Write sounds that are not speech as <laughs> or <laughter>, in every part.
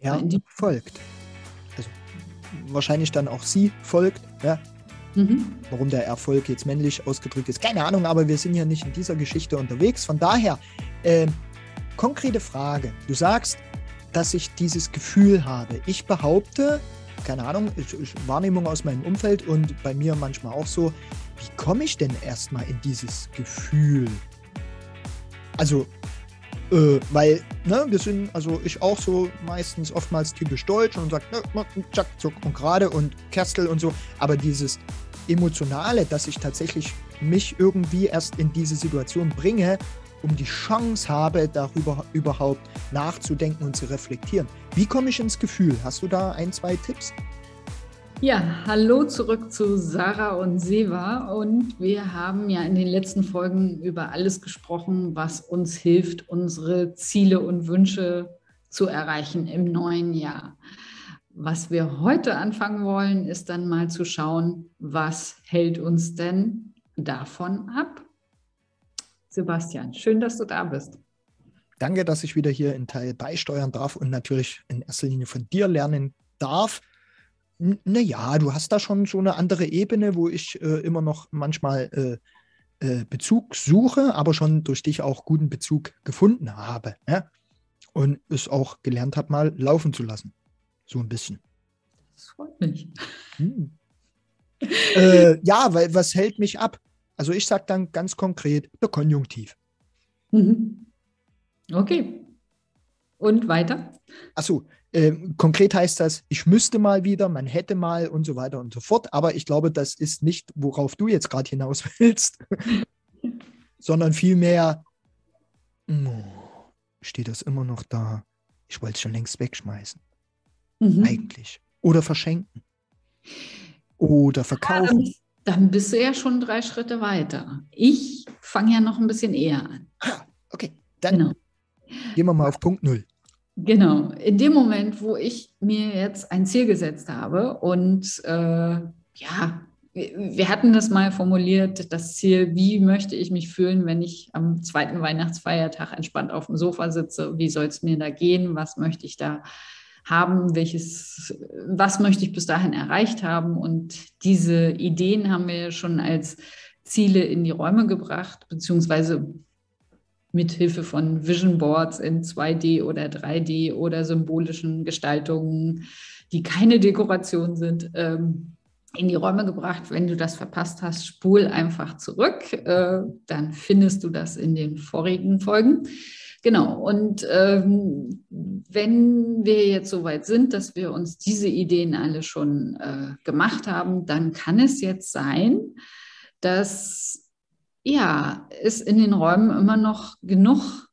Er folgt. Also wahrscheinlich dann auch sie folgt, ja. Mhm. Warum der Erfolg jetzt männlich ausgedrückt ist, keine Ahnung, aber wir sind ja nicht in dieser Geschichte unterwegs. Von daher, äh, konkrete Frage. Du sagst, dass ich dieses Gefühl habe. Ich behaupte, keine Ahnung, ich, ich, Wahrnehmung aus meinem Umfeld und bei mir manchmal auch so, wie komme ich denn erstmal in dieses Gefühl? Also, äh, weil, ne, wir sind, also ich auch so meistens oftmals typisch deutsch und sagt, ne, zack, zuck und gerade und Kerstel und so, aber dieses Emotionale, dass ich tatsächlich mich irgendwie erst in diese Situation bringe, um die Chance habe, darüber überhaupt nachzudenken und zu reflektieren. Wie komme ich ins Gefühl? Hast du da ein, zwei Tipps? Ja, hallo zurück zu Sarah und Seva. Und wir haben ja in den letzten Folgen über alles gesprochen, was uns hilft, unsere Ziele und Wünsche zu erreichen im neuen Jahr. Was wir heute anfangen wollen, ist dann mal zu schauen, was hält uns denn davon ab? Sebastian, schön, dass du da bist. Danke, dass ich wieder hier in Teil beisteuern darf und natürlich in erster Linie von dir lernen darf. Naja, du hast da schon so eine andere Ebene, wo ich äh, immer noch manchmal äh, äh, Bezug suche, aber schon durch dich auch guten Bezug gefunden habe. Ja? Und es auch gelernt habe, mal laufen zu lassen. So ein bisschen. Das freut mich. Hm. <laughs> Äh, ja, weil was hält mich ab? Also ich sage dann ganz konkret, der Konjunktiv. Mhm. Okay. Und weiter? Achso, äh, konkret heißt das, ich müsste mal wieder, man hätte mal und so weiter und so fort. Aber ich glaube, das ist nicht, worauf du jetzt gerade hinaus <laughs> willst, sondern vielmehr, oh, steht das immer noch da. Ich wollte es schon längst wegschmeißen. Mhm. Eigentlich. Oder verschenken. Oder verkaufen. Ja, dann bist du ja schon drei Schritte weiter. Ich fange ja noch ein bisschen eher an. Okay, dann genau. gehen wir mal auf Punkt Null. Genau, in dem Moment, wo ich mir jetzt ein Ziel gesetzt habe und äh, ja, wir hatten das mal formuliert, das Ziel, wie möchte ich mich fühlen, wenn ich am zweiten Weihnachtsfeiertag entspannt auf dem Sofa sitze, wie soll es mir da gehen, was möchte ich da haben, welches, was möchte ich bis dahin erreicht haben. Und diese Ideen haben wir schon als Ziele in die Räume gebracht, beziehungsweise mit Hilfe von Vision Boards in 2D oder 3D oder symbolischen Gestaltungen, die keine Dekoration sind, ähm, in die Räume gebracht. Wenn du das verpasst hast, spul einfach zurück. Äh, dann findest du das in den vorigen Folgen. Genau, und ähm, wenn wir jetzt so weit sind, dass wir uns diese Ideen alle schon äh, gemacht haben, dann kann es jetzt sein, dass ja, es in den Räumen immer noch genug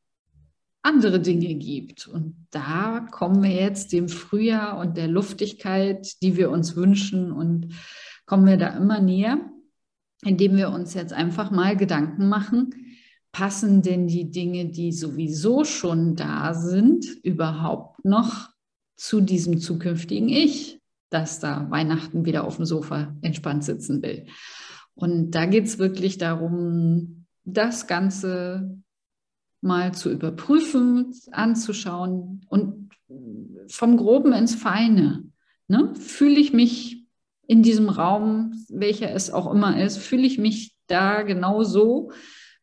andere Dinge gibt. Und da kommen wir jetzt dem Frühjahr und der Luftigkeit, die wir uns wünschen, und kommen wir da immer näher, indem wir uns jetzt einfach mal Gedanken machen, passen denn die Dinge, die sowieso schon da sind, überhaupt noch zu diesem zukünftigen Ich, das da Weihnachten wieder auf dem Sofa entspannt sitzen will? Und da geht es wirklich darum, das Ganze mal zu überprüfen, anzuschauen und vom Groben ins Feine. Ne? Fühle ich mich in diesem Raum, welcher es auch immer ist, fühle ich mich da genau so,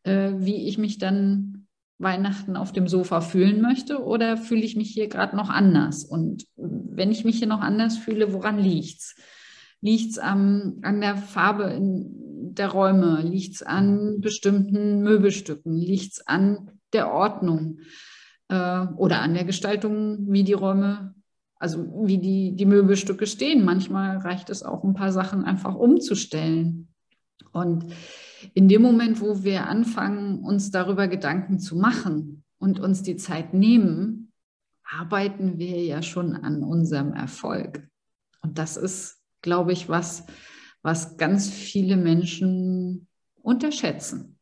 äh, wie ich mich dann Weihnachten auf dem Sofa fühlen möchte oder fühle ich mich hier gerade noch anders? Und wenn ich mich hier noch anders fühle, woran liegt es? Liegt es an der Farbe in der Räume? Liegt es an bestimmten Möbelstücken? Liegt es an der Ordnung äh, oder an der Gestaltung, wie die Räume, also wie die, die Möbelstücke stehen? Manchmal reicht es auch, ein paar Sachen einfach umzustellen. Und in dem Moment, wo wir anfangen, uns darüber Gedanken zu machen und uns die Zeit nehmen, arbeiten wir ja schon an unserem Erfolg. Und das ist, glaube ich, was, was ganz viele Menschen unterschätzen.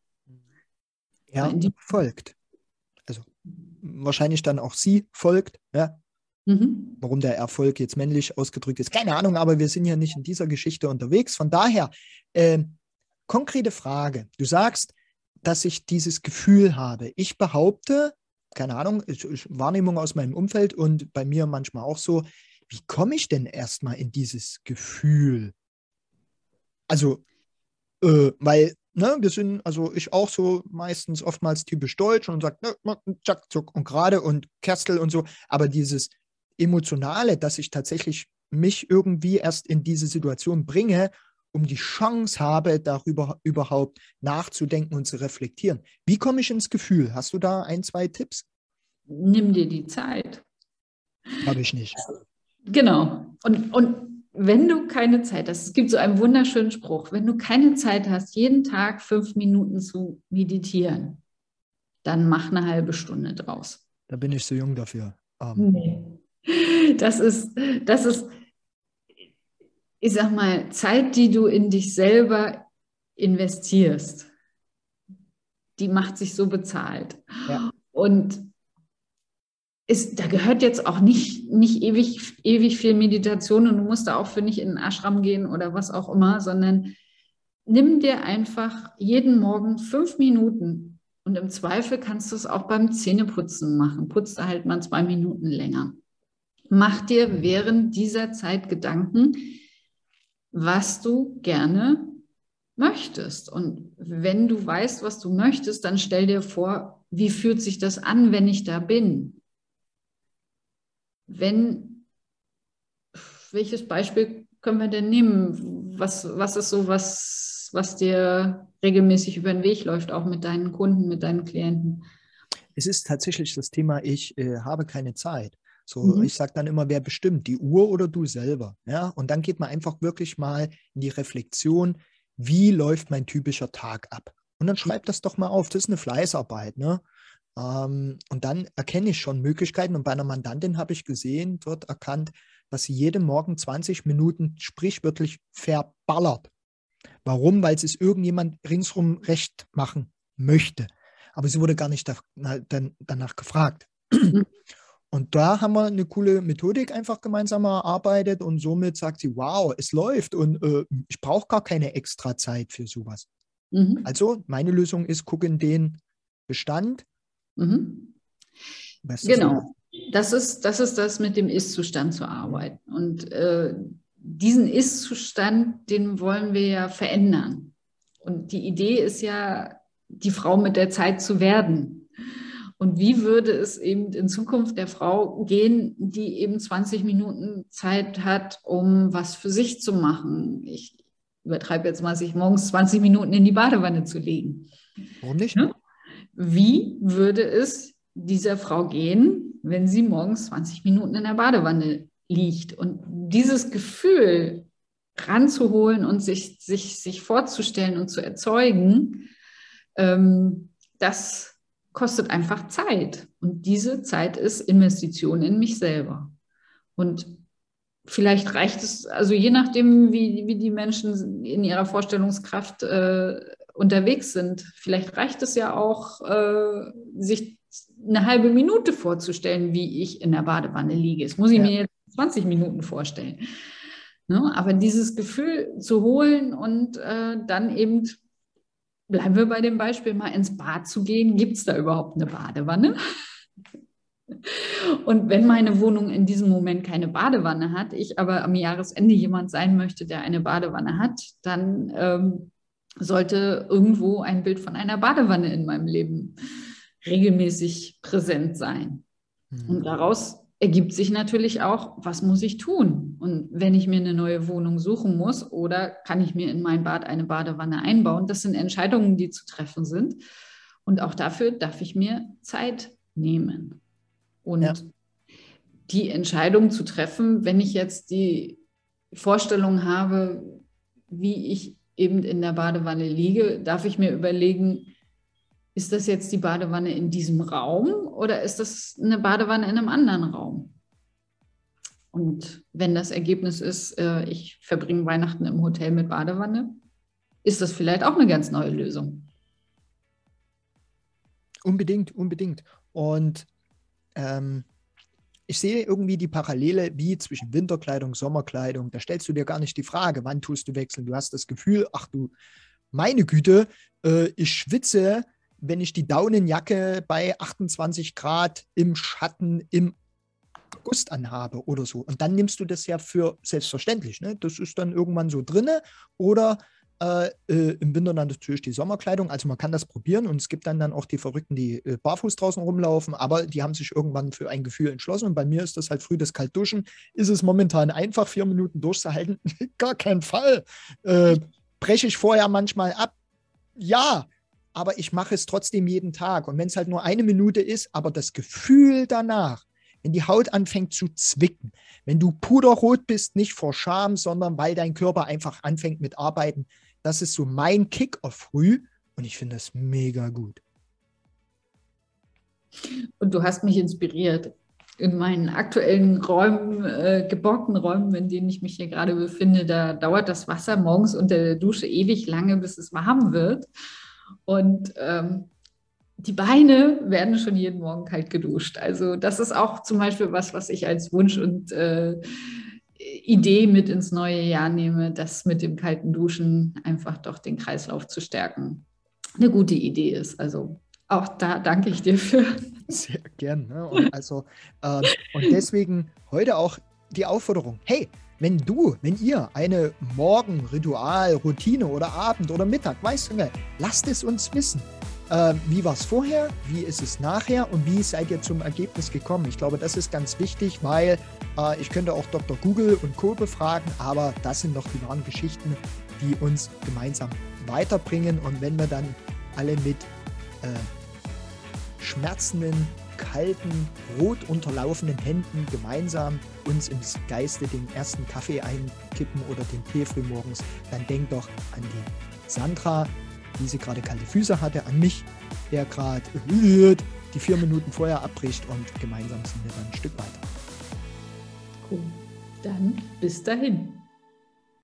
Er folgt. Also wahrscheinlich dann auch sie folgt, ja. Mhm. Warum der Erfolg jetzt männlich ausgedrückt ist, keine Ahnung, aber wir sind ja nicht in dieser Geschichte unterwegs. Von daher, äh, konkrete Frage. Du sagst, dass ich dieses Gefühl habe. Ich behaupte, keine Ahnung, ich, ich, Wahrnehmung aus meinem Umfeld und bei mir manchmal auch so, wie komme ich denn erstmal in dieses Gefühl? Also, äh, weil, ne, wir sind, also ich auch so meistens oftmals typisch deutsch und sagt, ne, zack, zuck und gerade und Kerstel und so, aber dieses Emotionale, dass ich tatsächlich mich irgendwie erst in diese Situation bringe, um die Chance habe, darüber überhaupt nachzudenken und zu reflektieren. Wie komme ich ins Gefühl? Hast du da ein, zwei Tipps? Nimm dir die Zeit. Habe ich nicht. Genau. Und, und wenn du keine Zeit hast, es gibt so einen wunderschönen Spruch, wenn du keine Zeit hast, jeden Tag fünf Minuten zu meditieren, dann mach eine halbe Stunde draus. Da bin ich so jung dafür. Um. Nee. Das ist, das ist, ich sag mal, Zeit, die du in dich selber investierst, die macht sich so bezahlt. Ja. Und ist, da gehört jetzt auch nicht, nicht ewig, ewig viel Meditation und du musst da auch für nicht in den Ashram gehen oder was auch immer, sondern nimm dir einfach jeden Morgen fünf Minuten und im Zweifel kannst du es auch beim Zähneputzen machen. Putzt halt mal zwei Minuten länger. Mach dir während dieser Zeit Gedanken, was du gerne möchtest. Und wenn du weißt, was du möchtest, dann stell dir vor, wie fühlt sich das an, wenn ich da bin? Wenn, welches Beispiel können wir denn nehmen? Was, was ist so was, was dir regelmäßig über den Weg läuft, auch mit deinen Kunden, mit deinen Klienten? Es ist tatsächlich das Thema, ich äh, habe keine Zeit. So, mhm. ich sage dann immer, wer bestimmt, die Uhr oder du selber. Ja, und dann geht man einfach wirklich mal in die Reflexion, wie läuft mein typischer Tag ab? Und dann schreib das doch mal auf. Das ist eine Fleißarbeit. Ne? Ähm, und dann erkenne ich schon Möglichkeiten. Und bei einer Mandantin habe ich gesehen, dort erkannt, dass sie jeden Morgen 20 Minuten sprichwörtlich verballert. Warum? Weil es irgendjemand ringsrum recht machen möchte. Aber sie wurde gar nicht da, na, dann, danach gefragt. Mhm. Und da haben wir eine coole Methodik einfach gemeinsam erarbeitet und somit sagt sie, wow, es läuft und äh, ich brauche gar keine extra Zeit für sowas. Mhm. Also meine Lösung ist, gucken den Bestand. Mhm. Genau. Das ist, das ist das mit dem Ist-Zustand zu arbeiten. Und äh, diesen Ist-Zustand, den wollen wir ja verändern. Und die Idee ist ja, die Frau mit der Zeit zu werden. Und wie würde es eben in Zukunft der Frau gehen, die eben 20 Minuten Zeit hat, um was für sich zu machen? Ich übertreibe jetzt mal, sich morgens 20 Minuten in die Badewanne zu legen. Warum nicht? Ne? Wie würde es dieser Frau gehen, wenn sie morgens 20 Minuten in der Badewanne liegt? Und dieses Gefühl ranzuholen und sich, sich, sich vorzustellen und zu erzeugen, ähm, das kostet einfach Zeit. Und diese Zeit ist Investition in mich selber. Und vielleicht reicht es, also je nachdem, wie, wie die Menschen in ihrer Vorstellungskraft äh, unterwegs sind, vielleicht reicht es ja auch, äh, sich eine halbe Minute vorzustellen, wie ich in der Badewanne liege. Das muss ich ja. mir jetzt 20 Minuten vorstellen. Ne? Aber dieses Gefühl zu holen und äh, dann eben bleiben wir bei dem Beispiel, mal ins Bad zu gehen. Gibt es da überhaupt eine Badewanne? <laughs> Und wenn meine Wohnung in diesem Moment keine Badewanne hat, ich aber am Jahresende jemand sein möchte, der eine Badewanne hat, dann ähm, sollte irgendwo ein Bild von einer Badewanne in meinem Leben regelmäßig präsent sein. Mhm. Und daraus ergibt sich natürlich auch, was muss ich tun? Und wenn ich mir eine neue Wohnung suchen muss oder kann ich mir in mein Bad eine Badewanne einbauen? Das sind Entscheidungen, die zu treffen sind. Und auch dafür darf ich mir Zeit nehmen. Und ja. die Entscheidung zu treffen, wenn ich jetzt die Vorstellung habe, wie ich eben in der Badewanne liege, darf ich mir überlegen, ist das jetzt die Badewanne in diesem Raum oder ist das eine Badewanne in einem anderen Raum? Und wenn das Ergebnis ist, äh, ich verbringe Weihnachten im Hotel mit Badewanne, ist das vielleicht auch eine ganz neue Lösung. Unbedingt, unbedingt. Und ähm, ich sehe irgendwie die Parallele wie zwischen Winterkleidung, Sommerkleidung. Da stellst du dir gar nicht die Frage, wann tust du wechseln. Du hast das Gefühl, ach du, meine Güte, äh, ich schwitze wenn ich die Daunenjacke bei 28 Grad im Schatten im August anhabe oder so. Und dann nimmst du das ja für selbstverständlich. Ne? Das ist dann irgendwann so drinne. Oder äh, äh, im Winter dann natürlich die Sommerkleidung. Also man kann das probieren und es gibt dann, dann auch die Verrückten, die äh, barfuß draußen rumlaufen, aber die haben sich irgendwann für ein Gefühl entschlossen. Und bei mir ist das halt früh das Kaltduschen. Ist es momentan einfach, vier Minuten durchzuhalten? <laughs> Gar kein Fall. Äh, breche ich vorher manchmal ab? Ja, aber ich mache es trotzdem jeden Tag. Und wenn es halt nur eine Minute ist, aber das Gefühl danach, wenn die Haut anfängt zu zwicken, wenn du puderrot bist, nicht vor Scham, sondern weil dein Körper einfach anfängt mit Arbeiten, das ist so mein Kick-off früh und ich finde das mega gut. Und du hast mich inspiriert. In meinen aktuellen Räumen, äh, geborgten Räumen, in denen ich mich hier gerade befinde, da dauert das Wasser morgens unter der Dusche ewig lange, bis es warm wird. Und ähm, die Beine werden schon jeden Morgen kalt geduscht. Also das ist auch zum Beispiel was, was ich als Wunsch und äh, Idee mit ins neue Jahr nehme, das mit dem kalten Duschen einfach doch den Kreislauf zu stärken. Eine gute Idee ist. Also auch da danke ich dir für. Sehr gern. Ne? Und, also, äh, und deswegen heute auch die Aufforderung: Hey, wenn du, wenn ihr eine Morgenritual, Routine oder Abend oder Mittag, weißt du, lasst es uns wissen. Äh, wie war es vorher? Wie ist es nachher? Und wie seid ihr zum Ergebnis gekommen? Ich glaube, das ist ganz wichtig, weil äh, ich könnte auch Dr. Google und Co. befragen, aber das sind doch die wahren Geschichten, die uns gemeinsam weiterbringen. Und wenn wir dann alle mit äh, schmerzenden, kalten, rot unterlaufenden Händen gemeinsam uns im Geiste den ersten Kaffee einkippen oder den Tee frühmorgens, dann denkt doch an die Sandra, wie sie gerade kalte Füße hatte, an mich, der gerade die vier Minuten vorher abbricht und gemeinsam sind wir dann ein Stück weiter. Cool. Dann bis dahin.